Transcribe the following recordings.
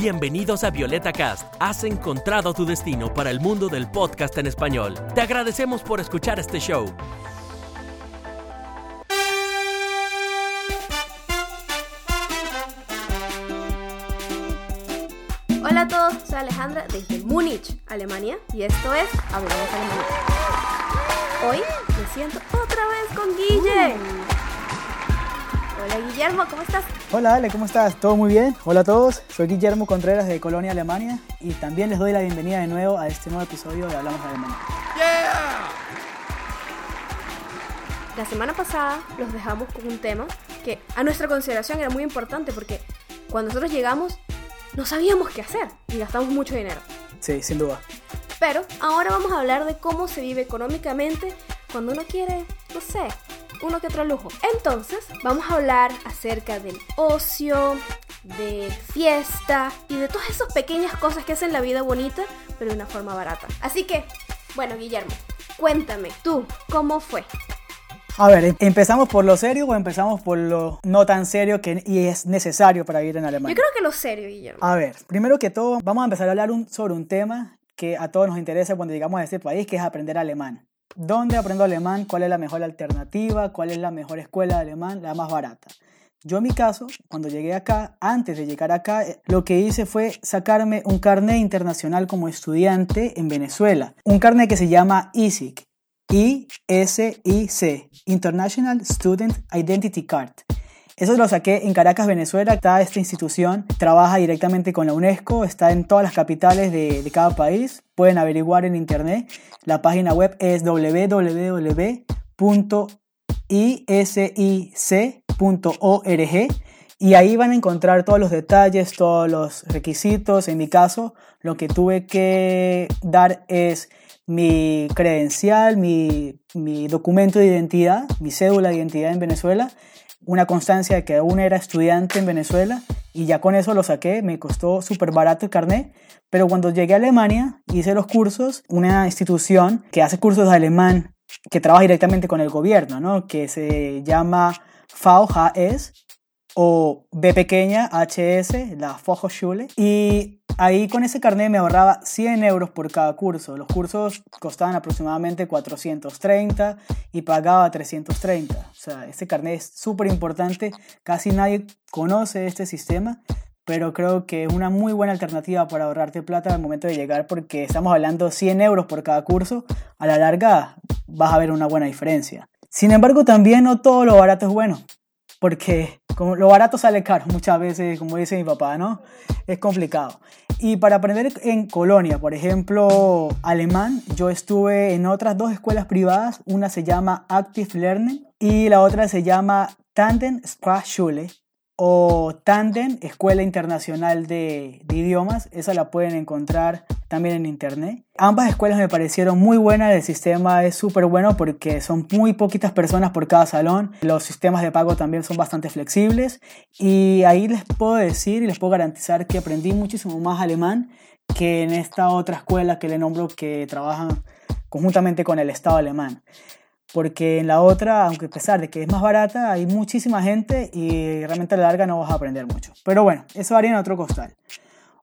Bienvenidos a Violeta Cast. Has encontrado tu destino para el mundo del podcast en español. Te agradecemos por escuchar este show. Hola a todos, soy Alejandra desde Múnich, Alemania, y esto es Hablemos Alemania. Hoy me siento otra vez con Guille. Hola Guillermo, ¿cómo estás? Hola Ale, ¿cómo estás? ¿Todo muy bien? Hola a todos, soy Guillermo Contreras de Colonia, Alemania y también les doy la bienvenida de nuevo a este nuevo episodio de Hablamos de Alemania. La semana pasada los dejamos con un tema que a nuestra consideración era muy importante porque cuando nosotros llegamos no sabíamos qué hacer y gastamos mucho dinero. Sí, sin duda. Pero ahora vamos a hablar de cómo se vive económicamente cuando uno quiere, no sé, uno que otro lujo. Entonces, vamos a hablar acerca del ocio, de fiesta y de todas esas pequeñas cosas que hacen la vida bonita, pero de una forma barata. Así que, bueno, Guillermo, cuéntame, tú, ¿cómo fue? A ver, ¿em- ¿empezamos por lo serio o empezamos por lo no tan serio que y es necesario para vivir en Yo Alemania? creo que lo serio, Guillermo. A ver, primero que todo, vamos a empezar a hablar un- sobre un tema que a todos nos interesa cuando llegamos a este país, que es aprender alemán. ¿Dónde aprendo alemán? ¿Cuál es la mejor alternativa? ¿Cuál es la mejor escuela de alemán? La más barata. Yo en mi caso, cuando llegué acá, antes de llegar acá, eh, lo que hice fue sacarme un carnet internacional como estudiante en Venezuela. Un carnet que se llama ISIC. I-S-I-C. International Student Identity Card. Eso lo saqué en Caracas, Venezuela. Está esta institución, trabaja directamente con la UNESCO, está en todas las capitales de, cada país. Pueden averiguar en internet. La página web es www.isic.org y ahí van a encontrar todos los detalles, todos los requisitos. En mi caso, lo que tuve que dar es mi credencial, mi, mi documento de identidad, mi cédula de identidad en Venezuela, una constancia de que aún era estudiante en Venezuela y ya con eso lo saqué, me costó súper barato el carnet, pero cuando llegué a Alemania hice los cursos, una institución que hace cursos de alemán, que trabaja directamente con el gobierno, ¿no? que se llama VHS o B pequeña HS, la Fachhochschule, y ahí con ese carnet me ahorraba 100 euros por cada curso. Los cursos costaban aproximadamente 430 y pagaba 330. O sea, este carnet es súper importante. Casi nadie conoce este sistema, pero creo que es una muy buena alternativa para ahorrarte plata al momento de llegar porque estamos hablando 100 euros por cada curso. A la larga vas a ver una buena diferencia. Sin embargo, también no todo lo barato es bueno porque como lo barato sale caro muchas veces, como dice mi papá, ¿no? Es complicado. Y para aprender en Colonia, por ejemplo, alemán, yo estuve en otras dos escuelas privadas, una se llama Active Learning y la otra se llama Tandem Sprachschule o Tandem Escuela Internacional de, Idiomas, esa la pueden encontrar también en internet. Ambas escuelas me parecieron muy buenas, el sistema es súper bueno porque son muy poquitas personas por cada salón, los sistemas de pago también son bastante flexibles y ahí les puedo decir y les puedo garantizar que aprendí muchísimo más alemán que en esta otra escuela que le nombro que trabajan conjuntamente con el Estado alemán. Porque en la otra, aunque a pesar de que es más barata, hay muchísima gente y realmente a la larga no vas a aprender mucho. Pero bueno, eso haría en otro costal.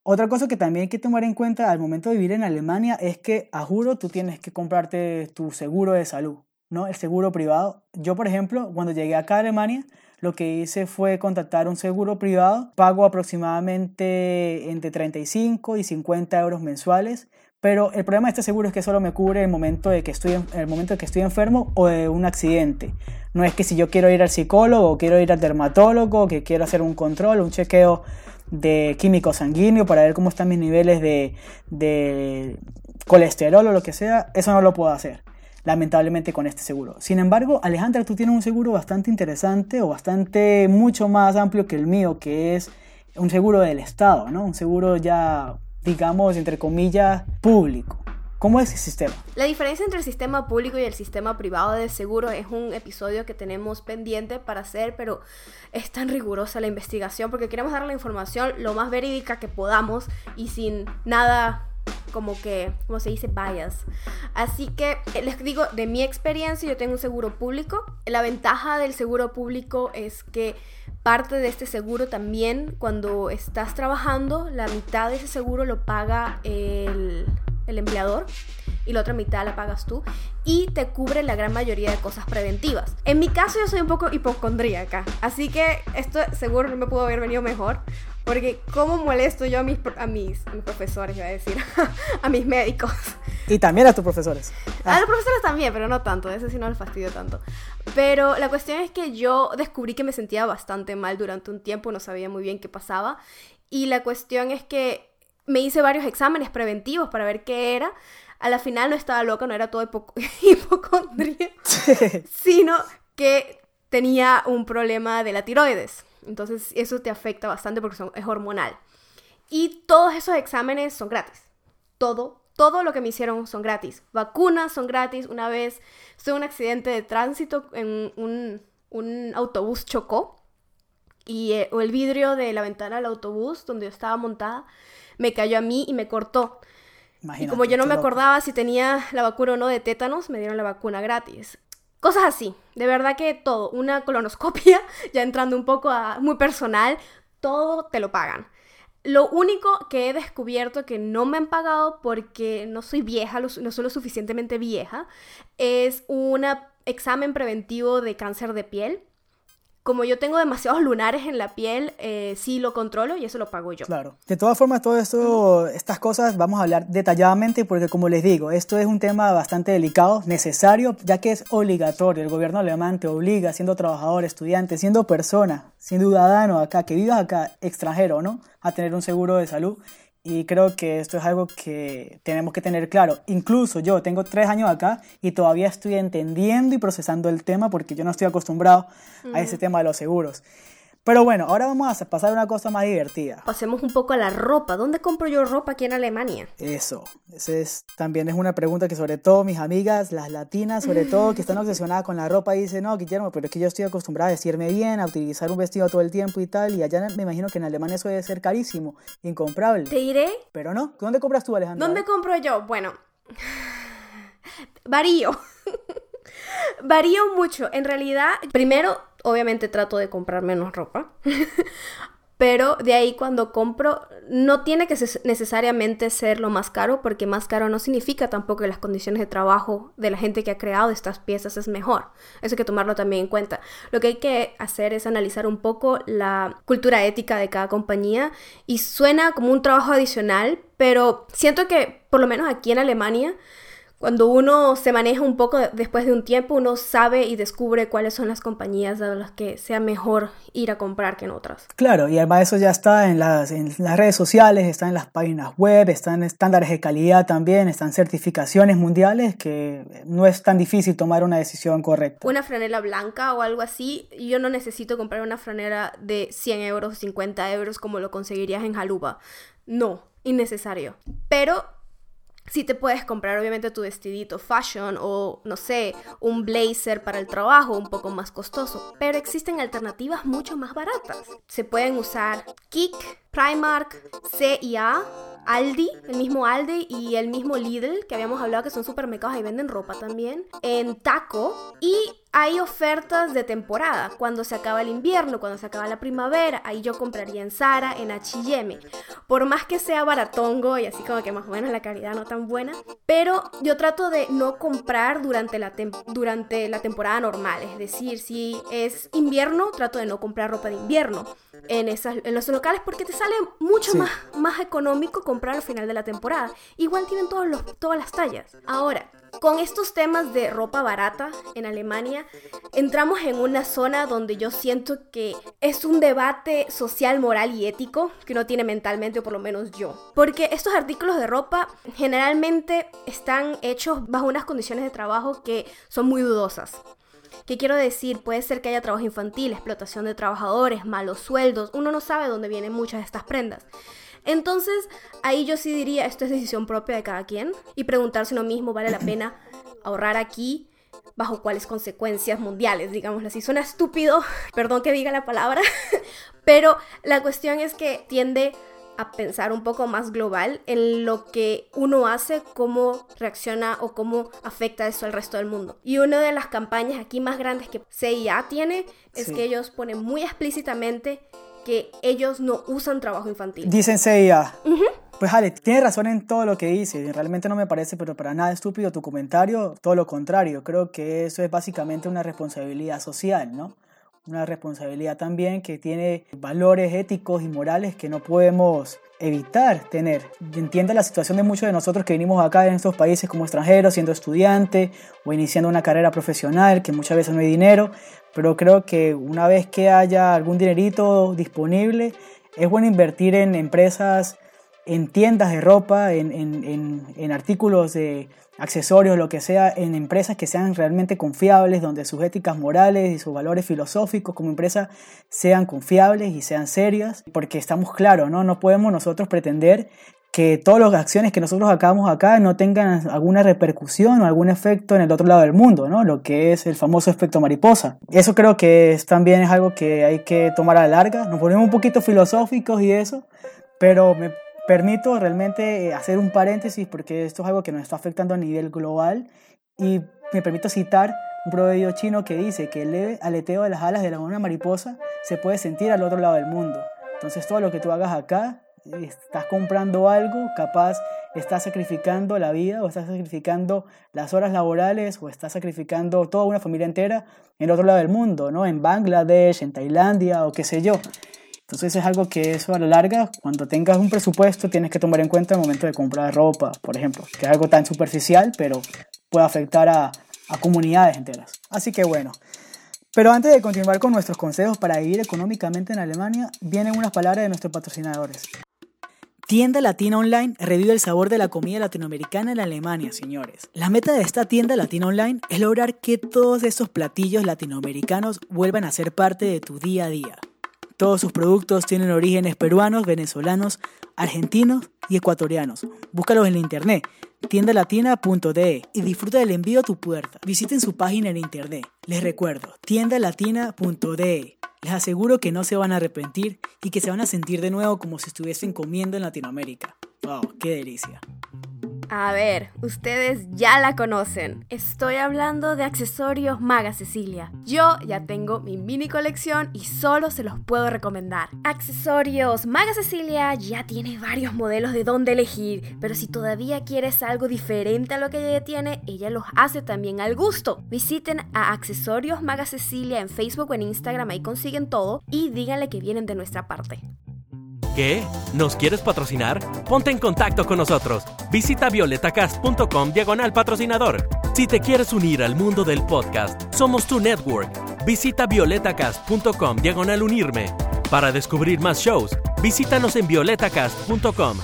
Otra cosa que también hay que tomar en cuenta al momento de vivir en Alemania es que, a juro, tú tienes que comprarte tu seguro de salud, ¿no? El seguro privado. Yo, por ejemplo, cuando llegué acá a Alemania, lo que hice fue contactar un seguro privado. Pago aproximadamente entre 35 y 50 euros mensuales. Pero el problema de este seguro es que solo me cubre el momento de que estoy, en, el momento de que estoy enfermo o de un accidente. No es que si yo quiero ir al psicólogo o quiero ir al dermatólogo, que quiero hacer un control, un chequeo de químico sanguíneo para ver cómo están mis niveles de, de colesterol o lo que sea, eso no lo puedo hacer, lamentablemente con este seguro. Sin embargo, Alejandra, tú tienes un seguro bastante interesante o bastante mucho más amplio que el mío, que es un seguro del Estado, ¿no? Un seguro ya, digamos, entre comillas, público. ¿Cómo es ese sistema? La diferencia entre el sistema público y el sistema privado de seguro es un episodio que tenemos pendiente para hacer, pero es tan rigurosa la investigación porque queremos dar la información lo más verídica que podamos y sin nada como que, como se dice, bias. Así que eh, les digo, de mi experiencia, yo tengo un seguro público. La ventaja del seguro público es que parte de este seguro también, cuando estás trabajando, la mitad de ese seguro lo paga el, el empleador y la otra mitad la pagas tú y te cubre la gran mayoría de cosas preventivas. En mi caso yo soy un poco hipocondríaca, así que esto seguro no me pudo haber venido mejor, porque cómo molesto yo a mis, a mis, profesores, iba a decir, a mis médicos. Y también a tus profesores. A los profesores también, pero no tanto, ese sí no les fastidio tanto. Pero la cuestión es que yo descubrí que me sentía bastante mal durante un tiempo, no sabía muy bien qué pasaba. Y la cuestión es que me hice varios exámenes preventivos para ver qué era. A la final no estaba loca, no era todo hipocondría, sino que tenía un problema de la tiroides. Entonces eso te afecta bastante porque es hormonal. Y todos esos exámenes son gratis. Todo, todo lo que me hicieron son gratis. Vacunas son gratis. Una vez tuve un accidente de tránsito en un, autobús chocó y eh, el vidrio de la ventana del autobús donde yo estaba montada me cayó a mí y me cortó. y como yo no me acordaba si tenía la vacuna o no de tétanos, me dieron la vacuna gratis. Cosas así, de verdad que todo, una colonoscopia, ya entrando un poco a muy personal, todo te lo pagan. Lo único que he descubierto que no me han pagado porque no soy vieja, no soy lo suficientemente vieja, es un examen preventivo de cáncer de piel como yo tengo demasiados lunares en la piel, eh, sí lo controlo y eso lo pago yo. Claro. De todas formas, todo esto, estas cosas vamos a hablar detalladamente porque, como les digo, esto es un tema bastante delicado, necesario, ya que es obligatorio. El gobierno alemán te obliga, siendo trabajador, estudiante, siendo persona, siendo ciudadano acá, que vivas acá, extranjero, ¿no? A tener un seguro de salud. Y creo que esto es algo que tenemos que tener claro. Incluso yo tengo tres años acá y todavía estoy entendiendo y procesando el tema porque yo no estoy acostumbrado a ese tema de los seguros. Pero bueno, ahora vamos a pasar a una cosa más divertida. Pasemos un poco a la ropa. ¿Dónde compro yo ropa aquí en Alemania? Eso, ese es, también es una pregunta que sobre todo mis amigas, las latinas, sobre todo que están obsesionadas con la ropa, dicen, no, Guillermo, pero es que yo estoy acostumbrada a vestirme bien, a utilizar un vestido todo el tiempo y tal, y allá me imagino que en Alemania eso debe ser carísimo, incomprable. Te diré. Pero no, ¿dónde compras tú, Alejandra? ¿Dónde compro yo? Bueno, varío. varío mucho. En realidad, primero obviamente trato de comprar menos ropa. Pero de ahí cuando compro, no tiene que necesariamente ser lo más caro, porque más caro no significa tampoco que las condiciones de trabajo de la gente que ha creado estas piezas es mejor. Eso hay que tomarlo también en cuenta. Lo que hay que hacer es analizar un poco la cultura ética de cada compañía y suena como un trabajo adicional, pero siento que por lo menos aquí en Alemania, cuando uno se maneja un poco después de un tiempo, uno sabe y descubre cuáles son las compañías a las que sea mejor ir a comprar que en otras. Claro, y además eso ya está en las, en las redes sociales, está en las páginas web, están estándares de calidad también, están certificaciones mundiales que no es tan difícil tomar una decisión correcta. Una franela blanca o algo así, yo no necesito comprar una franela de 100 euros, 50 euros como lo conseguirías en Haluba. No, innecesario. Pero si te puedes comprar obviamente tu vestidito fashion o no sé, un blazer para el trabajo un poco más costoso, pero existen alternativas mucho más baratas. Se pueden usar Kik, Primark, CIA, Aldi, el mismo Aldi y el mismo Lidl que habíamos hablado que son supermercados y venden ropa también, en Taco y hay ofertas de temporada, cuando se acaba el invierno, cuando se acaba la primavera, ahí yo compraría en Zara, en H&M. Por más que sea baratongo y así como que más o menos la calidad no tan buena, pero yo trato de no comprar durante la, durante la temporada normal, es decir, si es invierno, trato de no comprar ropa de invierno en, esas, en los locales porque te sale mucho más, más económico comprar al final de la temporada. Igual tienen todos los, todas las tallas. Ahora, con estos temas de ropa barata en Alemania, entramos en una zona donde yo siento que es un debate social, moral y ético que uno tiene mentalmente, o por lo menos yo. Porque estos artículos de ropa generalmente están hechos bajo unas condiciones de trabajo que son muy dudosas. ¿Qué quiero decir? Puede ser que haya trabajo infantil, explotación de trabajadores, malos sueldos. Uno no sabe dónde vienen muchas de estas prendas. Entonces, ahí yo sí diría, esto es decisión propia de cada quien y preguntarse uno mismo, ¿vale la pena ahorrar aquí? bajo cuáles consecuencias mundiales, digámoslo así. Suena estúpido, perdón que diga la palabra, pero la cuestión es que tiende a pensar un poco más global en lo que uno hace, cómo reacciona o cómo afecta eso al resto del mundo. Y una de las campañas aquí más grandes que CIA tiene es que ellos ponen muy explícitamente que ellos no usan trabajo infantil. Dicen CIA. Pues Ale, tienes razón en todo lo que dice, realmente no me parece pero para nada estúpido tu comentario, todo lo contrario, creo que eso es básicamente una responsabilidad social, ¿no? Una responsabilidad también que tiene valores éticos y morales que no podemos evitar tener. Entiende la situación de muchos de nosotros que venimos acá en estos países como extranjeros, siendo estudiantes o iniciando una carrera profesional, que muchas veces no hay dinero, pero creo que una vez que haya algún dinerito disponible, es bueno invertir en empresas en tiendas de ropa, en, en, en, artículos de accesorios, lo que sea, en empresas que sean realmente confiables, donde sus éticas morales y sus valores filosóficos como empresa sean confiables y sean serias, porque estamos claros, ¿no? No podemos nosotros pretender que todas las acciones que nosotros hagamos acá no tengan alguna repercusión o algún efecto en el otro lado del mundo, ¿no? Lo que es el famoso efecto mariposa. Eso creo que es, también es algo que hay que tomar a la larga. Nos ponemos un poquito filosóficos y eso, pero me Permito realmente eh, hacer un paréntesis porque esto es algo que nos está afectando a nivel global y me permito citar un proverbio chino que dice que el leve aleteo de las alas de la una mariposa se puede sentir al otro lado del mundo. Entonces todo lo que tú hagas acá, estás comprando algo, capaz estás sacrificando la vida o estás sacrificando las horas laborales o estás sacrificando toda una familia entera en el otro lado del mundo, ¿no? En Bangladesh, en Tailandia o qué sé yo. Entonces es algo que eso a la larga, cuando tengas un presupuesto, tienes que tomar en cuenta el momento de comprar ropa, por ejemplo, que es algo tan superficial, pero puede afectar a, a comunidades enteras. Así que bueno. Pero antes de continuar con nuestros consejos para vivir económicamente en Alemania, vienen unas palabras de nuestros patrocinadores. Tienda Latina Online revive el sabor de la comida latinoamericana en Alemania, señores. La meta de esta tienda Latina Online es lograr que todos estos platillos latinoamericanos vuelvan a ser parte de tu día a día. Todos sus productos tienen orígenes peruanos, venezolanos, argentinos y ecuatorianos. Búscalos en internet, tiendalatina.de y disfruta del envío a tu puerta. Visiten su página en internet. Les recuerdo, tiendalatina.de. Les aseguro que no se van a arrepentir y que se van a sentir de nuevo como si estuviesen comiendo en Latinoamérica. ¡Wow! ¡Qué delicia! A ver, ustedes ya la conocen. Estoy hablando de accesorios Maga Cecilia. Yo ya tengo mi mini colección y solo se los puedo recomendar. Accesorios Maga Cecilia ya tiene varios modelos de dónde elegir, pero si todavía quieres algo diferente a lo que ella tiene, ella los hace también al gusto. Visiten a Accesorios Maga Cecilia en Facebook o en Instagram, ahí consiguen todo y díganle que vienen de nuestra parte. ¿Qué? ¿Nos quieres patrocinar? Ponte en contacto con nosotros. Visita violetacast.com diagonal patrocinador. Si te quieres unir al mundo del podcast, somos tu network. Visita violetacast.com diagonal unirme. Para descubrir más shows, visítanos en violetacast.com.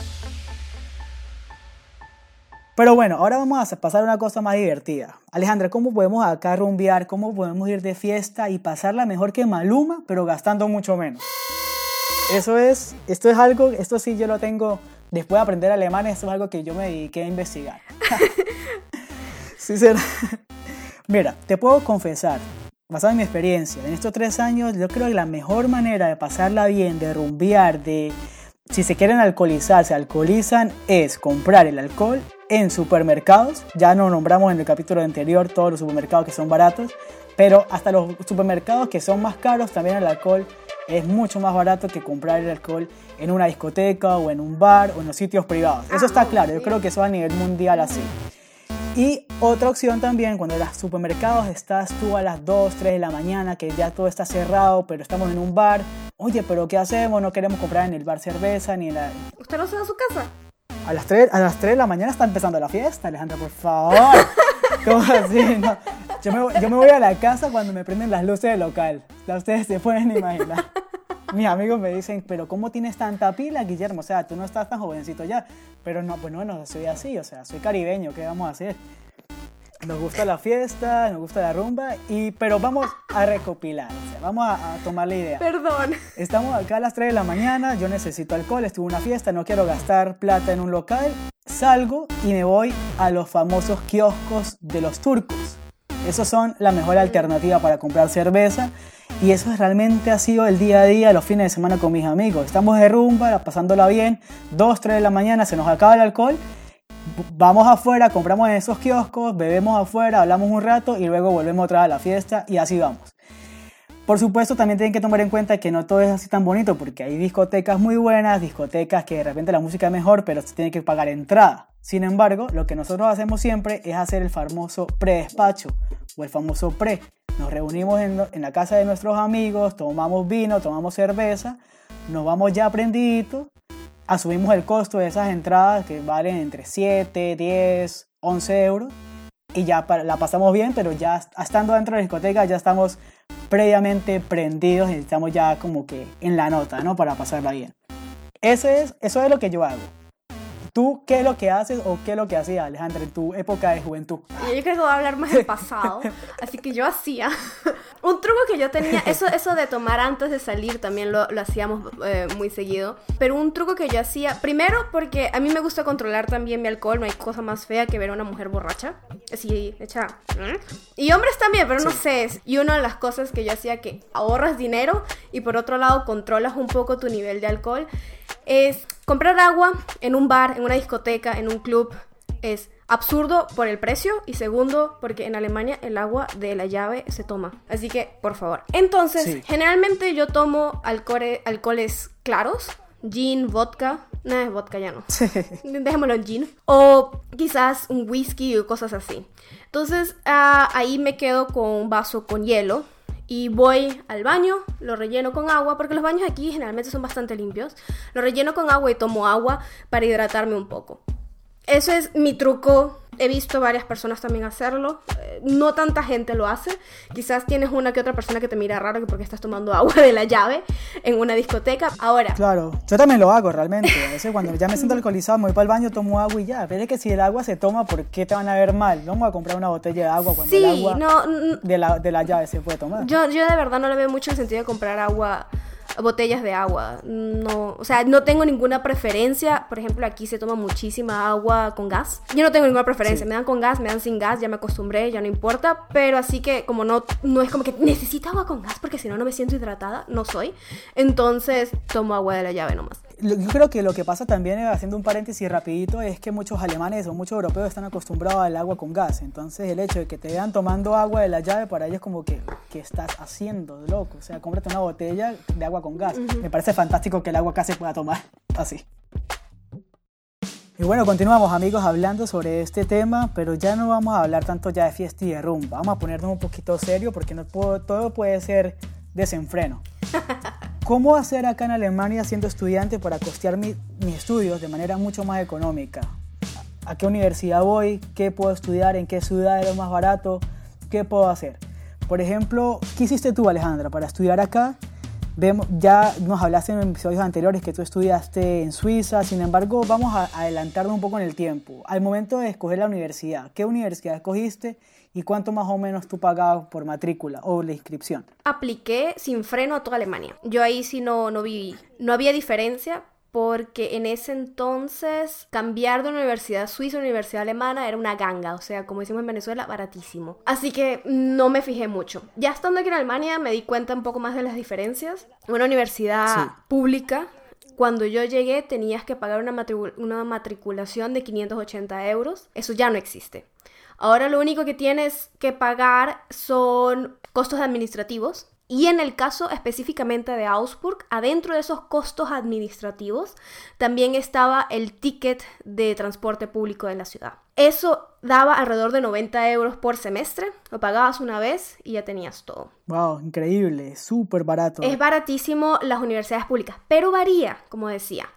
Pero bueno, ahora vamos a pasar una cosa más divertida. Alejandra, ¿cómo podemos acá rumbear? ¿Cómo podemos ir de fiesta y pasarla mejor que Maluma, pero gastando mucho menos? Eso es, esto es algo, esto sí yo lo tengo, después de aprender alemán, esto es algo que yo me dediqué a investigar. será. Mira, te puedo confesar, basado en mi experiencia, en estos tres años, yo creo que la mejor manera de pasarla bien, de rumbear, de si se quieren alcoholizar, se alcoholizan, es comprar el alcohol en supermercados. Ya no nombramos en el capítulo anterior todos los supermercados que son baratos, pero hasta los supermercados que son más caros, también el alcohol es mucho más barato que comprar el alcohol en una discoteca o en un bar o en los sitios privados. Eso está claro, yo creo que eso a nivel mundial así. Y otra opción también, cuando en los supermercados estás tú a las 2, 3 de la mañana, que ya todo está cerrado, pero estamos en un bar. Oye, pero ¿qué hacemos? No queremos comprar en el bar cerveza ni en la... ¿Usted no se va a su casa? A las, 3, a las 3 de la mañana está empezando la fiesta, Alejandra, por favor. ¿Cómo así? No. Yo, me, yo me voy a la casa cuando me prenden las luces del local. Ya ustedes se pueden imaginar. Mis amigos me dicen, pero ¿cómo tienes tanta pila, Guillermo? O sea, tú no estás tan jovencito ya. Pero no, pues no, no soy así, o sea, soy caribeño, ¿qué vamos a hacer? Nos gusta la fiesta, nos gusta la rumba, y, pero vamos a recopilar, o sea, vamos a, a, tomar la idea. Perdón. Estamos acá a las 3 de la mañana, yo necesito alcohol, estuve en una fiesta, no quiero gastar plata en un local, salgo y me voy a los famosos kioscos de los turcos. Esos son la mejor alternativa para comprar cerveza. Y eso realmente ha sido el día a día, los fines de semana con mis amigos. Estamos de rumba, pasándola bien, 2, 3 de la mañana, se nos acaba el alcohol. Vamos afuera, compramos en esos kioscos, bebemos afuera, hablamos un rato y luego volvemos otra vez a la fiesta y así vamos. Por supuesto, también tienen que tomar en cuenta que no todo es así tan bonito, porque hay discotecas muy buenas, discotecas que de repente la música es mejor, pero se tiene que pagar entrada. Sin embargo, lo que nosotros hacemos siempre es hacer el famoso pre-despacho o el famoso pre. Nos reunimos en, la casa de nuestros amigos, tomamos vino, tomamos cerveza, nos vamos ya prendiditos, asumimos el costo de esas entradas que valen entre 7, 10, 11 euros y ya la pasamos bien, pero ya estando dentro de la discoteca ya estamos previamente prendidos y estamos ya como que en la nota, ¿no? Para pasarla bien. Ese es, eso es lo que yo hago. ¿Tú qué es lo que haces o qué es lo que hacías, Alejandra, en tu época de juventud? Yo creo que voy a hablar más del pasado. así que yo hacía un truco que yo tenía, eso, eso de tomar antes de salir también lo, lo hacíamos eh, muy seguido. Pero un truco que yo hacía, primero porque a mí me gusta controlar también mi alcohol, no hay cosa más fea que ver a una mujer borracha, así hecha. Y hombres también, pero no sé. Y una de las cosas que yo hacía que ahorras dinero y por otro lado controlas un poco tu nivel de alcohol es comprar agua en un bar, en una discoteca, en un club. Es absurdo por el precio y segundo porque en Alemania el agua de la llave se toma. Así que, por favor. Entonces, generalmente yo tomo alcoholes claros, gin, vodka. No, es vodka ya no. Dejémoslo en gin. O quizás un whisky o cosas así. Entonces, ah, ahí me quedo con un vaso con hielo y voy al baño, lo relleno con agua, porque los baños aquí generalmente son bastante limpios. Lo relleno con agua y tomo agua para hidratarme un poco. Eso es mi truco he visto varias personas también hacerlo. Eh, no tanta gente lo hace. Quizás tienes una que otra persona que te mira raro porque estás tomando agua de la llave en una discoteca. Ahora. Claro, yo también lo hago realmente. A veces cuando ya me siento alcoholizado, me voy para el baño, tomo agua y ya. Pero es que si el agua se toma, ¿por qué te van a ver mal? No voy a comprar una botella de agua cuando el agua de, la, de la llave se puede tomar. Yo, yo de verdad no le veo mucho sentido de comprar agua botellas de agua. No, o sea, no tengo ninguna preferencia. Por ejemplo, aquí se toma muchísima agua con gas. Yo no tengo ninguna preferencia. Me dan con gas, me dan sin gas, ya me acostumbré, ya no importa. Pero así que como no, no es como que necesito agua con gas porque si no, no me siento hidratada. No soy. Entonces tomo agua de la llave nomás yo creo que lo que pasa también, eh, haciendo un paréntesis rapidito, es que muchos alemanes o muchos europeos están acostumbrados al agua con gas. Entonces el hecho de que te vean tomando agua de la llave para ellos como que, ¿qué estás haciendo, loco? O sea, cómprate una botella de agua con gas. Me parece fantástico que el agua acá se pueda tomar así. Y bueno, continuamos amigos hablando sobre este tema, pero ya no vamos a hablar tanto ya de fiesta y de rumba. Vamos a ponernos un poquito serio porque no todo puede ser desenfreno. ¿Cómo hacer acá en Alemania siendo estudiante para costear mis estudios de manera mucho más económica? ¿A qué universidad voy? ¿Qué puedo estudiar? ¿En qué ciudad es lo más barato? ¿Qué puedo hacer? Por ejemplo, ¿qué hiciste tú, Alejandra, para estudiar acá? Vemos, ya nos hablaste en episodios anteriores que tú estudiaste en Suiza, sin embargo, vamos a adelantarnos un poco en el tiempo. Al momento de escoger la universidad, ¿qué universidad escogiste ¿Y cuánto más o menos tú pagabas por matrícula o la inscripción? Apliqué sin freno a toda Alemania. Yo ahí sí no, no vi, no había diferencia porque en ese entonces cambiar de universidad suiza a universidad alemana era una ganga, o sea, como decimos en Venezuela, baratísimo. Así que no me fijé mucho. Ya estando aquí en Alemania me di cuenta un poco más de las diferencias. Una universidad pública cuando yo llegué tenías que pagar una, una, matriculación de 580 euros. Eso ya no existe. Ahora lo único que tienes que pagar son costos administrativos. Y en el caso específicamente de Augsburg, adentro de esos costos administrativos también estaba el ticket de transporte público de la ciudad. Eso daba alrededor de 90 euros por semestre, lo pagabas una vez y ya tenías todo. ¡Wow! Increíble, súper barato. Es baratísimo las universidades públicas, pero varía, como decía,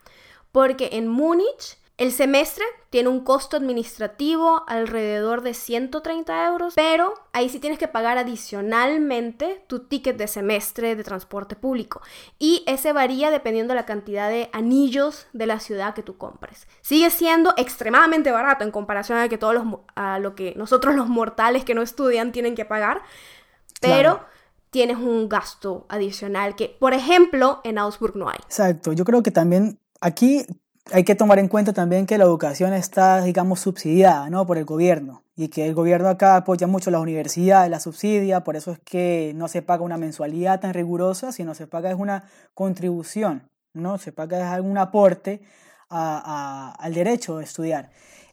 porque en Múnich el semestre tiene un costo administrativo alrededor de 130 euros, pero ahí sí tienes que pagar adicionalmente tu ticket de semestre de transporte público. Y ese varía dependiendo de la cantidad de anillos de la ciudad que tú compres. Sigue siendo extremadamente barato en comparación a, que todos los, a lo que nosotros los mortales que no estudian tienen que pagar, pero... tienes un gasto adicional que, por ejemplo, en Augsburg no hay. Exacto, yo creo que también aquí hay que tomar en cuenta también que la educación está, digamos, subsidiada ¿no? por el gobierno. y que el gobierno acá apoya mucho las universidades, la subsidia, por eso es que no se paga una mensualidad tan rigurosa, sino se paga es una contribución, ¿no? Se paga es algún aporte al derecho de estudiar.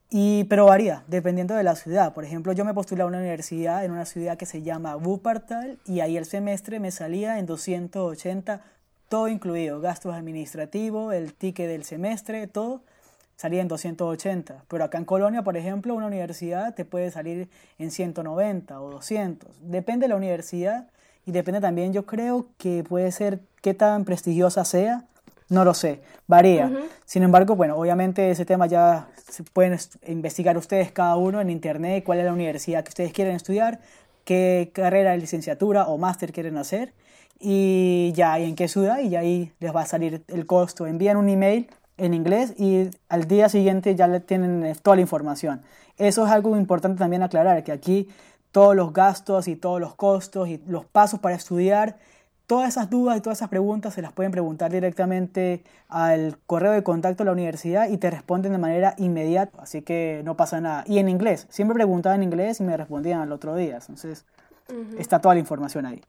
Y, pero varía, dependiendo de la ciudad. Por ejemplo, yo me postulé a una universidad en una ciudad que se llama Wuppertal y ahí el semestre me salía en 280, todo incluido, gastos administrativos, el ticket del semestre, todo salía en 280. Pero acá en Colonia, por ejemplo, una universidad te puede salir en 190 o 200. Depende de la universidad y depende también, yo creo que puede ser qué tan prestigiosa sea. No lo sé, varía. Sin embargo, bueno, obviamente ese tema ya se pueden investigar ustedes cada uno en internet cuál es la universidad que ustedes quieren estudiar, qué carrera de licenciatura o máster quieren hacer y ya, y en qué ciudad, y ahí les va a salir el costo. Envían un email en inglés y al día siguiente ya le tienen eh, toda la información. Eso es algo importante también aclarar, que aquí todos los gastos y todos los costos y los pasos para estudiar, todas esas dudas y todas esas preguntas se las pueden preguntar directamente al correo de contacto de la universidad y te responden de manera inmediata, así que no pasa nada. Y en inglés, siempre preguntaba en inglés y me respondían al otro día, entonces está toda la información ahí.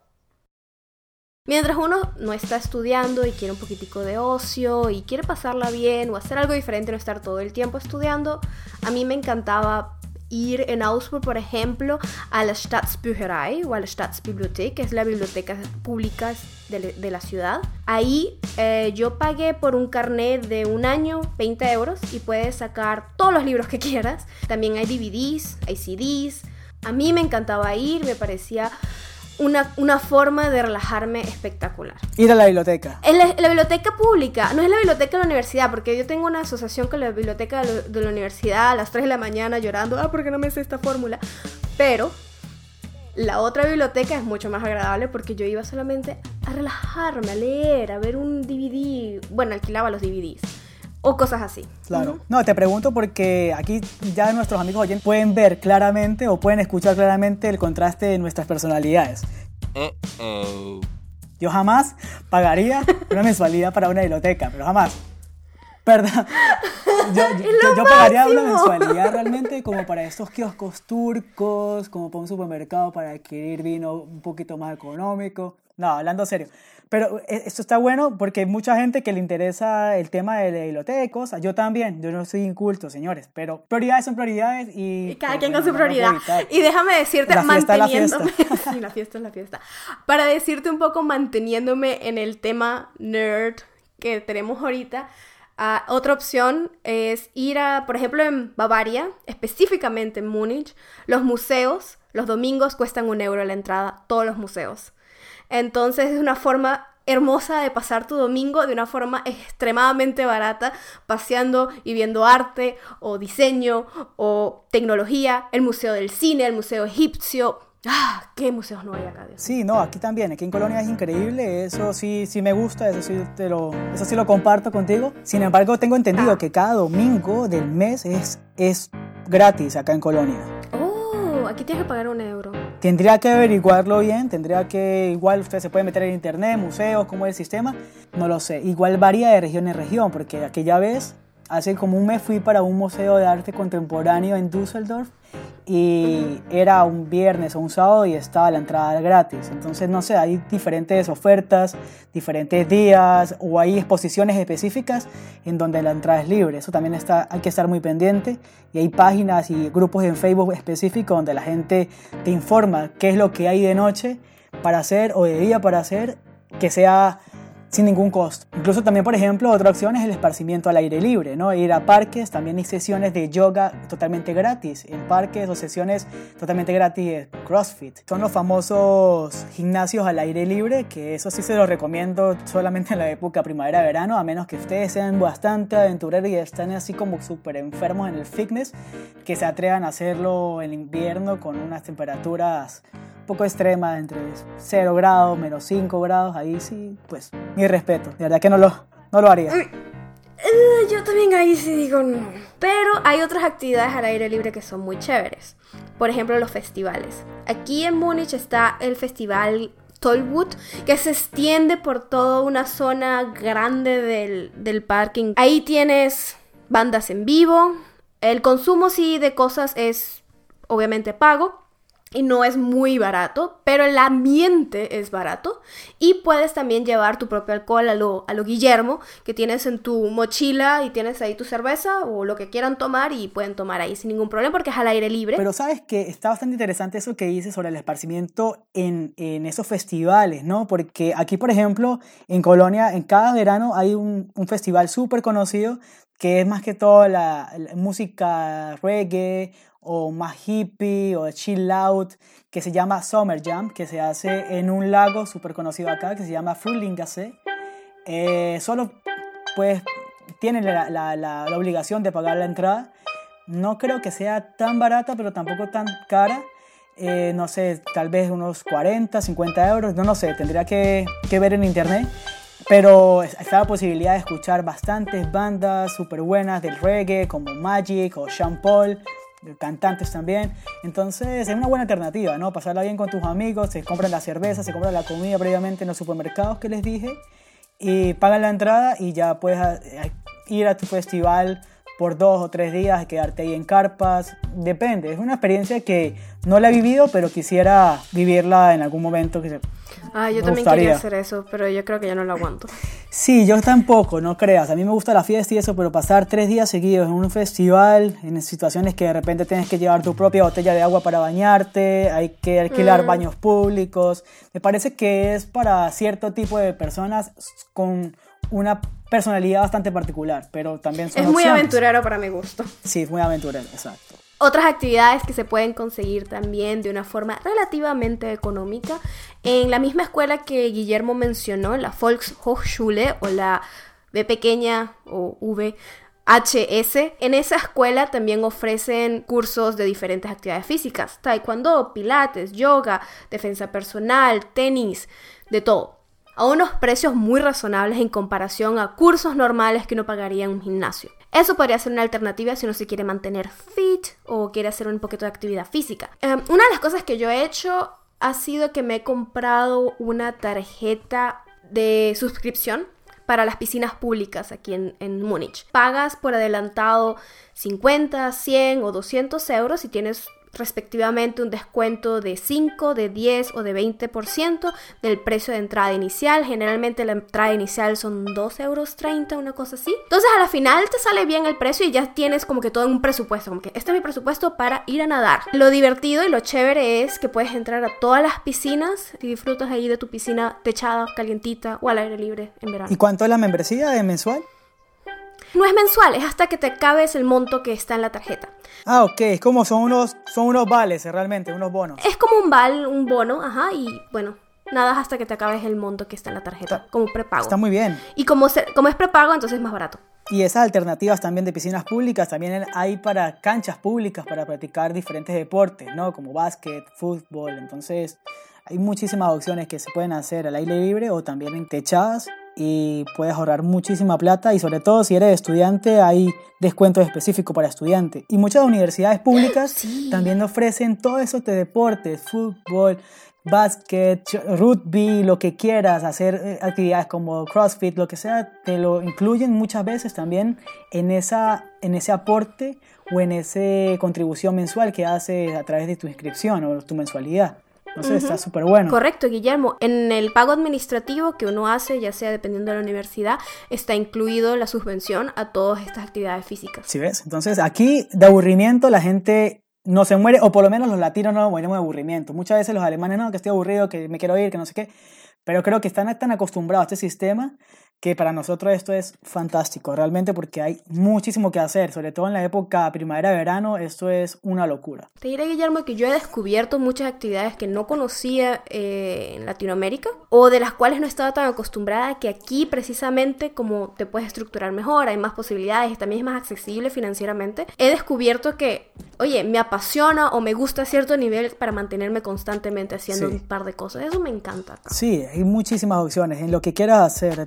Mientras uno no está estudiando y quiere un poquitico de ocio y quiere pasarla bien o hacer algo diferente, no estar todo el tiempo estudiando, a mí me encantaba ir en Augsburg, por ejemplo, a la Staatsbücherei o a la Staatsbibliothek, que es la biblioteca pública de, la ciudad. Ahí eh, yo pagué por un carnet de un año 20 euros y puedes sacar todos los libros que quieras. También hay DVDs, hay CDs. A mí me encantaba ir, me parecía una, forma de relajarme espectacular. Ir a la biblioteca. En la, biblioteca pública, no es la biblioteca de la universidad, porque yo tengo una asociación con la biblioteca de, la universidad a las 3 de la mañana llorando, ah, porque no me sé esta fórmula. Pero la otra biblioteca es mucho más agradable porque yo iba solamente a relajarme, a leer, a ver un DVD. Bueno, alquilaba los DVDs o cosas así. Claro. No, te pregunto porque aquí ya nuestros amigos oyentes pueden ver claramente o pueden escuchar claramente el contraste de nuestras personalidades. Yo jamás pagaría una mensualidad para una biblioteca, pero jamás. Perdón. Yo, pagaría una mensualidad realmente como para estos kioscos turcos, como para un supermercado para adquirir vino un poquito más económico. No, hablando serio. Pero eh, esto está bueno porque hay mucha gente que le interesa el tema de bibliotecas. Yo también, yo no soy inculto, señores, pero prioridades son prioridades y... cada quien con su prioridad. Y déjame decirte, manteniéndome... La fiesta. sí, la fiesta es la fiesta. Para decirte un poco, manteniéndome en el tema nerd que tenemos ahorita, ah, otra opción es ir a, por ejemplo, en Bavaria, específicamente en Múnich, los museos, los domingos cuestan un euro la entrada, todos los museos. Entonces es una forma hermosa de pasar tu domingo de una forma extremadamente barata, paseando y viendo arte o diseño o tecnología, el Museo del Cine, el Museo Egipcio. ¡Ah! ¿Qué museos no hay acá? Sí, no, aquí también, aquí en Colonia es increíble, eso sí, sí me gusta, eso sí, te lo, eso sí lo comparto contigo. Sin embargo, tengo entendido ah. que cada domingo del mes es, es gratis acá en Colonia. Oh, aquí tienes que pagar un euro. Tendría que averiguarlo bien, tendría que, igual usted se puede meter en internet, museos, cómo es el sistema, no lo sé. Igual varía de región en región, porque aquella vez, hace como un mes fui para un museo de arte contemporáneo en Düsseldorf y era un viernes o un sábado y estaba la entrada gratis. Entonces, no sé, hay diferentes ofertas, diferentes días o hay exposiciones específicas en donde la entrada es libre. Eso también está, hay que estar muy pendiente y hay páginas y grupos en Facebook específicos donde la gente te informa qué es lo que hay de noche para hacer o de día para hacer que sea sin ningún costo. Incluso también, por ejemplo, otra opción es el esparcimiento al aire libre, ¿no? Ir a parques, también hay sesiones de yoga totalmente gratis en parques o sesiones totalmente gratis de CrossFit. Son los famosos gimnasios al aire libre, que eso sí se los recomiendo solamente en la época primavera-verano, a menos que ustedes sean bastante aventureros y estén así como súper enfermos en el fitness, que se atrevan a hacerlo en invierno con unas temperaturas poco extremas, entre 0 grados, menos 5 grados, ahí sí, pues mi respeto. De verdad que no lo, no lo haría. Eh, yo también ahí sí digo no. Pero hay otras actividades al aire libre que son muy chéveres. Por ejemplo, los festivales. Aquí en Múnich está el festival Tollwood, que se extiende por toda una zona grande del, del parking. Ahí tienes bandas en vivo. El consumo sí de cosas es obviamente pago y no es muy barato, pero el ambiente es barato y puedes también llevar tu propio alcohol a lo, a lo Guillermo que tienes en tu mochila y tienes ahí tu cerveza o lo que quieran tomar y pueden tomar ahí sin ningún problema porque es al aire libre. Pero sabes que está bastante interesante eso que dices sobre el esparcimiento en, en esos festivales, ¿no? Porque aquí, por ejemplo, en Colonia, en cada verano hay un, festival súper conocido que es más que todo la música reggae o más hippie o chill out que se llama Summer Jam, que se hace en un lago súper conocido acá que se llama Frulingasse. Eh, solo pues tienen la, la, la, la, obligación de pagar la entrada. No creo que sea tan barata, pero tampoco tan cara. Eh, no sé, tal vez unos 40, 50 euros, no, no sé, tendría que, que ver en internet. Pero está la posibilidad de escuchar bastantes bandas súper buenas del reggae, como Magic o Sean Paul, cantantes también. Entonces es una buena alternativa, ¿no? Pasarla bien con tus amigos, se compran la cerveza, se compran la comida previamente en los supermercados que les dije y pagan la entrada y ya puedes eh, ir a tu festival por dos o tres días, quedarte ahí en carpas, depende, es una experiencia que no la he vivido, pero quisiera vivirla en algún momento que se Ah, yo también gustaría. quería hacer eso, pero yo creo que ya no lo aguanto. Sí, yo tampoco, no creas. A mí me gusta la fiesta y eso, pero pasar tres días seguidos en un festival, en situaciones que de repente tienes que llevar tu propia botella de agua para bañarte, hay que alquilar mm. baños públicos, me parece que es para cierto tipo de personas con una personalidad bastante particular, pero también son Es muy aventurero para mi gusto. Sí, es muy aventurero, exacto. Otras actividades que se pueden conseguir también de una forma relativamente económica. En la misma escuela que Guillermo mencionó, la Volkshochschule o la B pequeña o VHS, en esa escuela también ofrecen cursos de diferentes actividades físicas, taekwondo, pilates, yoga, defensa personal, tenis, de todo a unos precios muy razonables en comparación a cursos normales que uno pagaría en un gimnasio. Eso podría ser una alternativa si uno se quiere mantener fit o quiere hacer un poquito de actividad física. Eh, una de las cosas que yo he hecho ha sido que me he comprado una tarjeta de suscripción para las piscinas públicas aquí en, en Múnich. Pagas por adelantado 50, 100 o 200 euros y tienes respectivamente un descuento de 5, de 10 o de 20% del precio de entrada inicial. Generalmente la entrada inicial son 2,30 euros, una cosa así. Entonces a la final te sale bien el precio y ya tienes como que todo un presupuesto, como que este es mi presupuesto para ir a nadar. Lo divertido y lo chévere es que puedes entrar a todas las piscinas y disfrutas ahí de tu piscina techada, calientita o al aire libre en verano. ¿Y cuánto es la membresía de mensual? No es mensual, es hasta que te acabes el monto que está en la tarjeta. Ah, ok, es como son unos, son unos vales realmente, unos bonos. Es como un val, un bono, ajá, y bueno, nada hasta que te acabes el monto que está en la tarjeta, como prepago. Está muy bien. Y como, como es prepago, entonces es más barato. Y esas alternativas también de piscinas públicas, también hay para canchas públicas para practicar diferentes deportes, ¿no? Como básquet, fútbol, entonces hay muchísimas opciones que se pueden hacer al aire libre o también en techadas y puedes ahorrar muchísima plata y sobre todo si eres estudiante hay descuentos específicos para estudiantes. Y muchas universidades públicas también ofrecen todo eso de deportes, fútbol, básquet, rugby, lo que quieras, hacer eh, actividades como CrossFit, lo que sea, te lo incluyen muchas veces también en, esa, en ese aporte o en esa contribución mensual que haces a través de tu inscripción o tu mensualidad. Entonces está súper bueno. Correcto, Guillermo. En el pago administrativo que uno hace, ya sea dependiendo de la universidad, está incluido la subvención a todas estas actividades físicas. ¿Sí ves? Entonces aquí de aburrimiento la gente no se muere, o por lo menos los latinos no mueren de aburrimiento. Muchas veces los alemanes no, que estoy aburrido, que me quiero ir, que no sé qué. Pero creo que están tan acostumbrados a este sistema que para nosotros esto es fantástico, realmente porque hay muchísimo que hacer, sobre todo en la época primavera-verano, esto es una locura. Te diré, Guillermo, que yo he descubierto muchas actividades que no conocía eh, en Latinoamérica o de las cuales no estaba tan acostumbrada, que aquí precisamente como te puedes estructurar mejor, hay más posibilidades, también es más accesible financieramente, he descubierto que, oye, me apasiona o me gusta a cierto nivel para mantenerme constantemente haciendo un par de cosas, eso me encanta. Sí, hay muchísimas opciones en lo que quieras hacer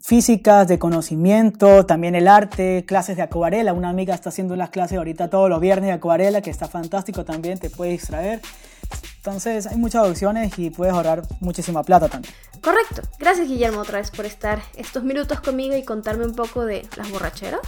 físicas, de conocimiento, también el arte, clases de acuarela. Una amiga está haciendo las clases ahorita todos los viernes de acuarela, que está fantástico también, te puede distraer. Entonces hay muchas opciones y puedes ahorrar muchísima plata también. Correcto. Gracias Guillermo otra vez por estar estos minutos conmigo y contarme un poco de las borracheras.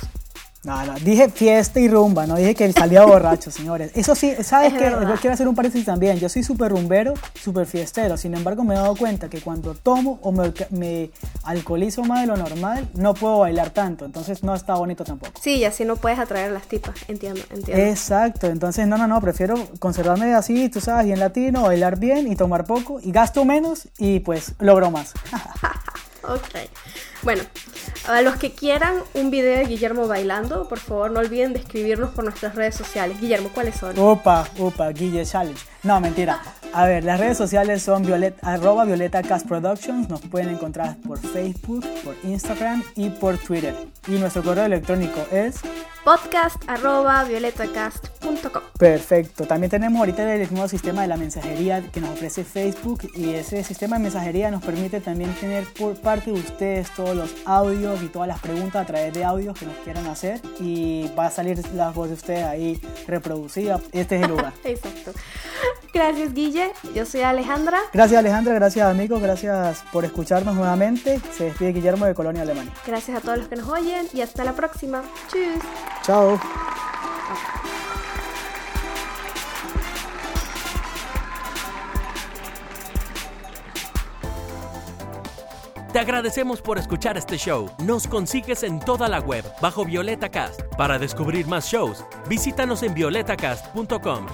No, no, dije fiesta y rumba, no dije que salía borracho, señores. Eso sí, ¿sabes Es verdad. Yo quiero hacer un paréntesis también. Yo soy súper rumbero, súper fiestero. Sin embargo, me he dado cuenta que cuando tomo o me, me alcoholizo más de lo normal, no puedo bailar tanto. Entonces no está bonito tampoco. Sí, y así no puedes atraer a las tipas. Entiendo, entiendo. Exacto, entonces no, no, no, prefiero conservarme así, tú sabes, bien latino, bailar bien y tomar poco y gasto menos y pues logro más. Ok. Bueno, a los que quieran un video de Guillermo bailando, por favor no olviden de escribirnos por nuestras redes sociales. Guillermo, ¿cuáles son? Opa, opa, Guille Challenge. No, mentira. A ver, las redes sociales son violet, arroba Violeta Cast Productions. Nos pueden encontrar por Facebook, por Instagram y por Twitter. Y nuestro correo electrónico es Podcast arroba violetacast.com. perfecto. También tenemos ahorita el nuevo sistema de la mensajería que nos ofrece Facebook. Y ese sistema de mensajería nos permite también tener por parte de ustedes todos los audios y todas las preguntas a través de audios que nos quieran hacer. Y va a salir la voz de ustedes ahí reproducida. Este es el lugar. Exacto. Gracias, Guille. Yo soy Alejandra. Gracias Alejandra, gracias amigos, gracias por escucharnos nuevamente. Se despide Guillermo de Colonia Alemania. Gracias a todos los que nos oyen y hasta la próxima. Tschüss. Chao. Te agradecemos por escuchar este show. Nos consigues en toda la web bajo Violeta Cast. Para descubrir más shows, visítanos en violetacast.com